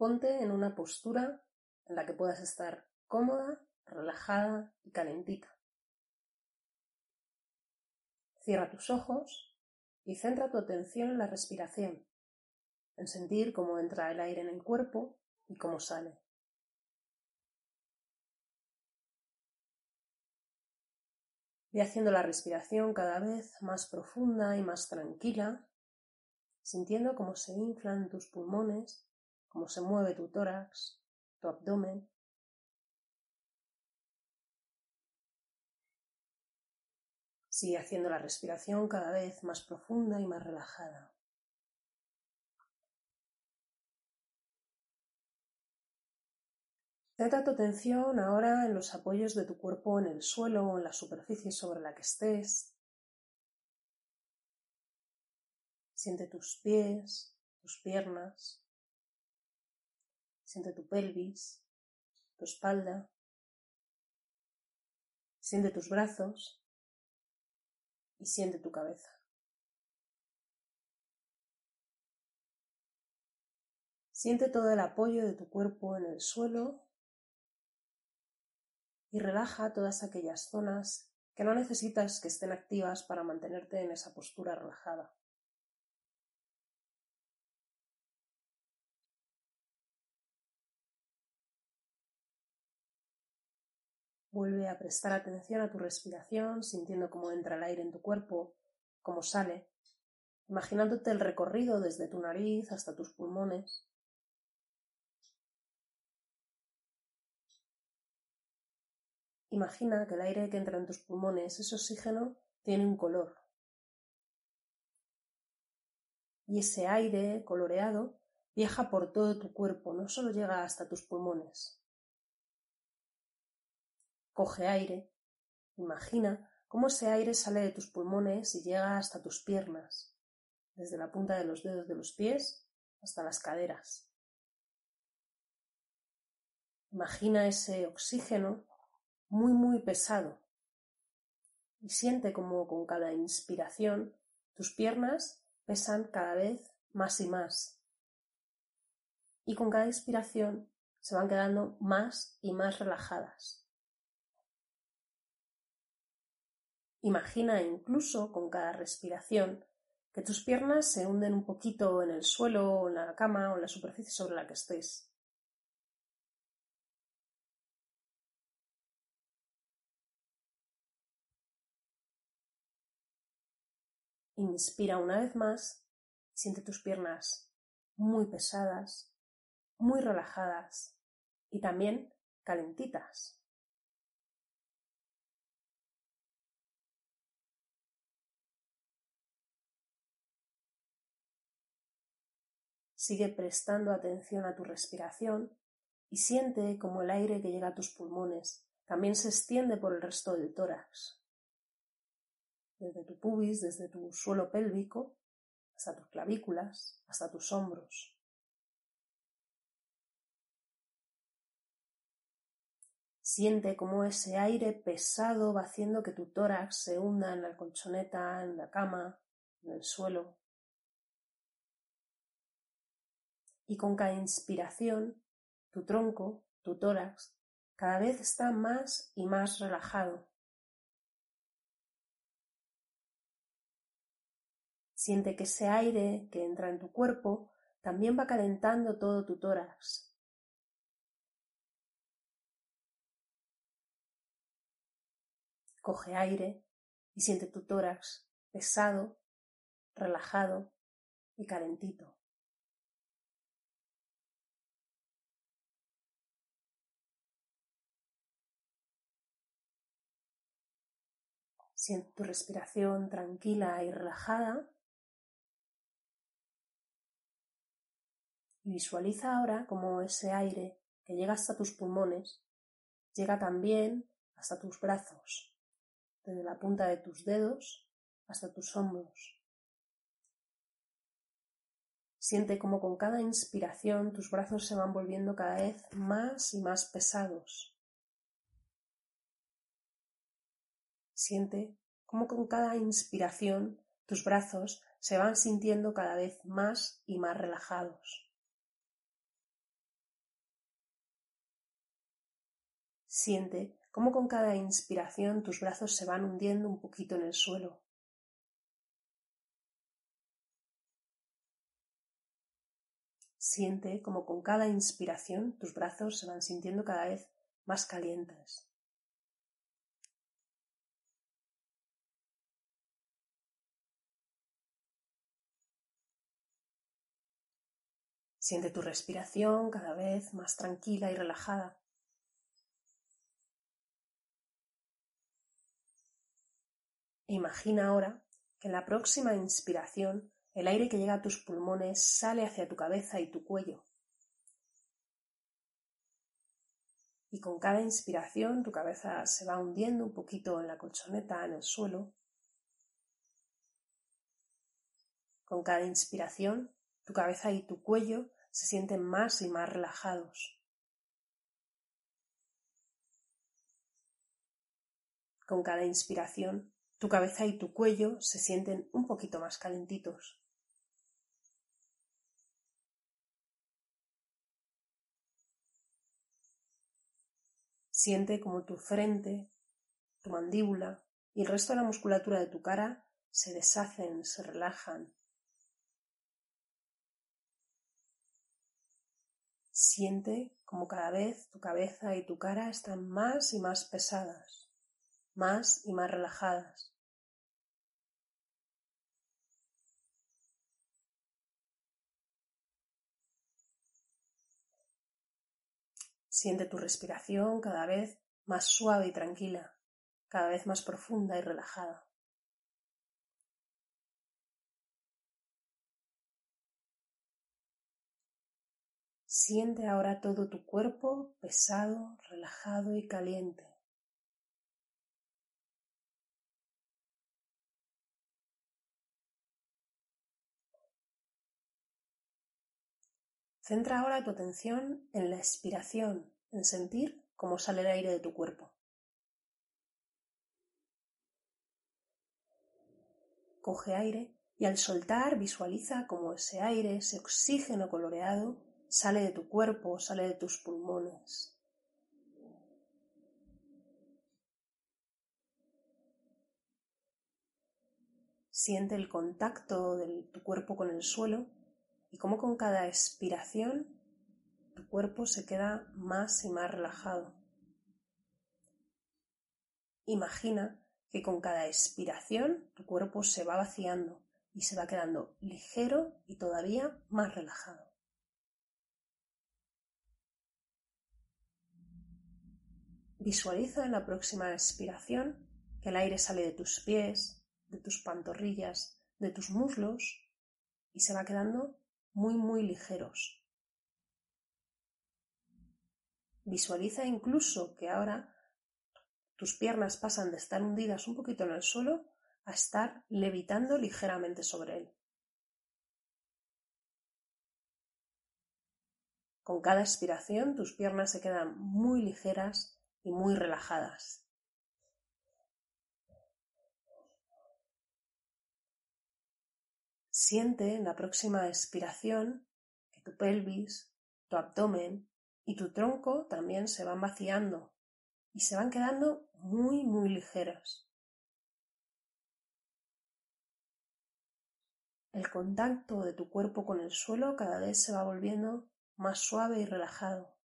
Ponte en una postura en la que puedas estar cómoda, relajada y calentita. Cierra tus ojos y centra tu atención en la respiración, en sentir cómo entra el aire en el cuerpo y cómo sale. Ve haciendo la respiración cada vez más profunda y más tranquila, sintiendo cómo se inflan tus pulmones, cómo se mueve tu tórax, tu abdomen. Sigue haciendo la respiración cada vez más profunda y más relajada. Centra tu atención ahora en los apoyos de tu cuerpo en el suelo o en la superficie sobre la que estés. Siente tus pies, tus piernas. Siente tu pelvis, tu espalda. Siente tus brazos y siente tu cabeza. Siente todo el apoyo de tu cuerpo en el suelo y relaja todas aquellas zonas que no necesitas que estén activas para mantenerte en esa postura relajada. Vuelve a prestar atención a tu respiración, sintiendo cómo entra el aire en tu cuerpo, cómo sale, imaginándote el recorrido desde tu nariz hasta tus pulmones. Imagina que el aire que entra en tus pulmones, ese oxígeno, tiene un color. Y ese aire coloreado viaja por todo tu cuerpo, no solo llega hasta tus pulmones. Coge aire, imagina cómo ese aire sale de tus pulmones y llega hasta tus piernas, desde la punta de los dedos de los pies hasta las caderas. Imagina ese oxígeno muy, muy pesado. Y siente como con cada inspiración tus piernas pesan cada vez más y más. Y con cada inspiración se van quedando más y más relajadas. Imagina incluso con cada respiración que tus piernas se hunden un poquito en el suelo en la cama o en la superficie sobre la que estés. Inspira una vez más, siente tus piernas muy pesadas, muy relajadas y también calentitas. Sigue prestando atención a tu respiración y siente como el aire que llega a tus pulmones también se extiende por el resto del tórax desde tu pubis, desde tu suelo pélvico, hasta tus clavículas, hasta tus hombros. Siente cómo ese aire pesado va haciendo que tu tórax se hunda en la colchoneta, en la cama, en el suelo. Y con cada inspiración, tu tronco, tu tórax, cada vez está más y más relajado. Siente que ese aire que entra en tu cuerpo también va calentando todo tu tórax. Coge aire y siente tu tórax pesado, relajado y calentito. Siente tu respiración tranquila y relajada visualiza ahora cómo ese aire que llega hasta tus pulmones llega también hasta tus brazos, desde la punta de tus dedos hasta tus hombros. Siente como con cada inspiración tus brazos se van volviendo cada vez más y más pesados. Siente cómo con cada inspiración tus brazos se van sintiendo cada vez más y más relajados. Siente cómo con cada inspiración tus brazos se van hundiendo un poquito en el suelo. Siente cómo con cada inspiración tus brazos se van sintiendo cada vez más calientes. Siente tu respiración cada vez más tranquila y relajada. Imagina ahora que en la próxima inspiración el aire que llega a tus pulmones sale hacia tu cabeza y tu cuello. Y con cada inspiración tu cabeza se va hundiendo un poquito en la colchoneta, en el suelo. Con cada inspiración tu cabeza y tu cuello se sienten más y más relajados. Con cada inspiración tu cabeza y tu cuello se sienten un poquito más calentitos. Siente como tu frente, tu mandíbula y el resto de la musculatura de tu cara se deshacen, se relajan. Siente como cada vez tu cabeza y tu cara están más y más pesadas, más y más relajadas. Siente tu respiración cada vez más suave y tranquila, cada vez más profunda y relajada. Siente ahora todo tu cuerpo pesado, relajado y caliente. Centra ahora tu atención en la expiración, en sentir cómo sale el aire de tu cuerpo. Coge aire y al soltar visualiza cómo ese aire, ese oxígeno coloreado, sale de tu cuerpo, sale de tus pulmones. Siente el contacto de tu cuerpo con el suelo y cómo con cada expiración tu cuerpo se queda más y más relajado. Imagina que con cada expiración tu cuerpo se va vaciando y se va quedando ligero y todavía más relajado. Visualiza en la próxima expiración que el aire sale de tus pies, de tus pantorrillas, de tus muslos y se va quedando muy muy ligeros. Visualiza incluso que ahora tus piernas pasan de estar hundidas un poquito en el suelo a estar levitando ligeramente sobre él. Con cada expiración tus piernas se quedan muy ligeras y muy relajadas. Siente en la próxima expiración que tu pelvis, tu abdomen y tu tronco también se van vaciando y se van quedando muy, muy ligeras. El contacto de tu cuerpo con el suelo cada vez se va volviendo más suave y relajado.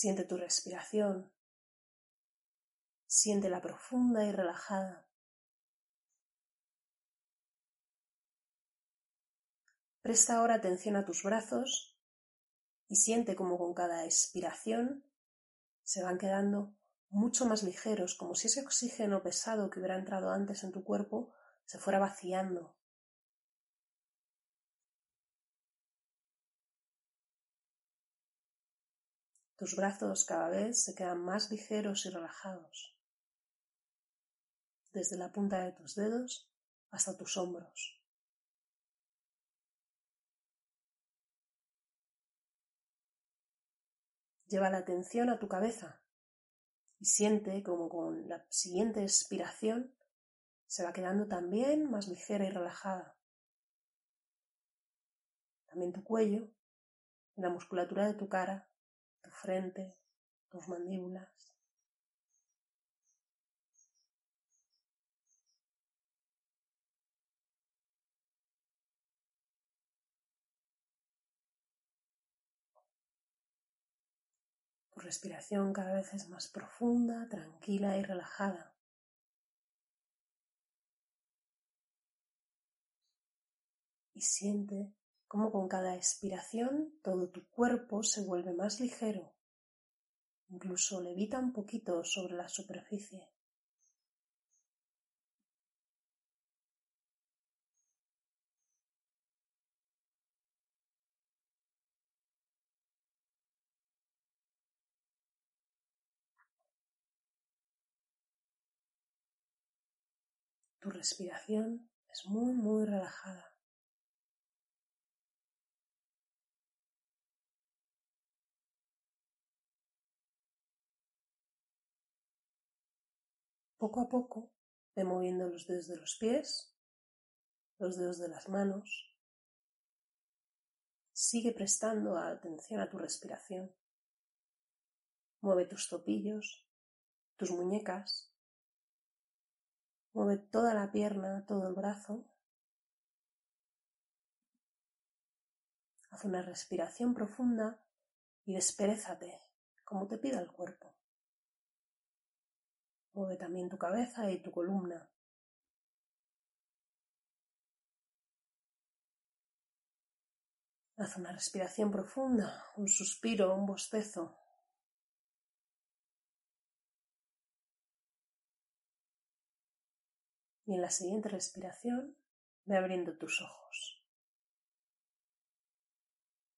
Siente tu respiración. Siente-la profunda y relajada. Presta ahora atención a tus brazos y siente como con cada expiración se van quedando mucho más ligeros, como si ese oxígeno pesado que hubiera entrado antes en tu cuerpo se fuera vaciando Tus brazos cada vez se quedan más ligeros y relajados, desde la punta de tus dedos hasta tus hombros. Lleva la atención a tu cabeza y siente como con la siguiente expiración se va quedando también más ligera y relajada. también tu cuello la musculatura de tu cara, tu frente, tus mandíbulas. Tu respiración cada vez es más profunda, tranquila y relajada. Y siente cómo con cada expiración todo tu cuerpo se vuelve más ligero, incluso levita un poquito sobre la superficie. Tu respiración es muy, muy relajada. Poco a poco ve moviendo los dedos de los pies, los dedos de las manos. Sigue prestando atención a tu respiración. Mueve tus topillos, tus muñecas, Mueve toda la pierna, todo el brazo. Haz una respiración profunda y desperezate como te pida el cuerpo. Mueve también tu cabeza y tu columna. Haz una respiración profunda, un suspiro, un bostezo. y en la siguiente respiración ve abriendo tus ojos.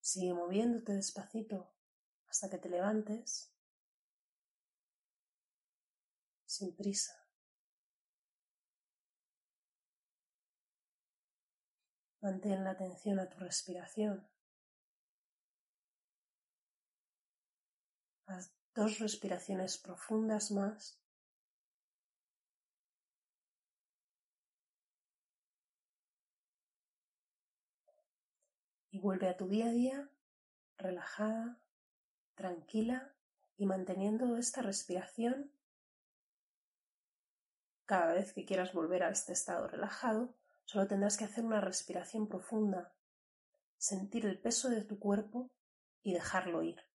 Sigue moviéndote despacito hasta que te levantes sin prisa. Mantén la atención a tu respiración. Haz dos respiraciones profundas más y vuelve a tu día a día relajada, tranquila y manteniendo esta respiración. Cada vez que quieras volver a este estado relajado, solo tendrás que hacer una respiración profunda, sentir el peso de tu cuerpo y dejarlo ir.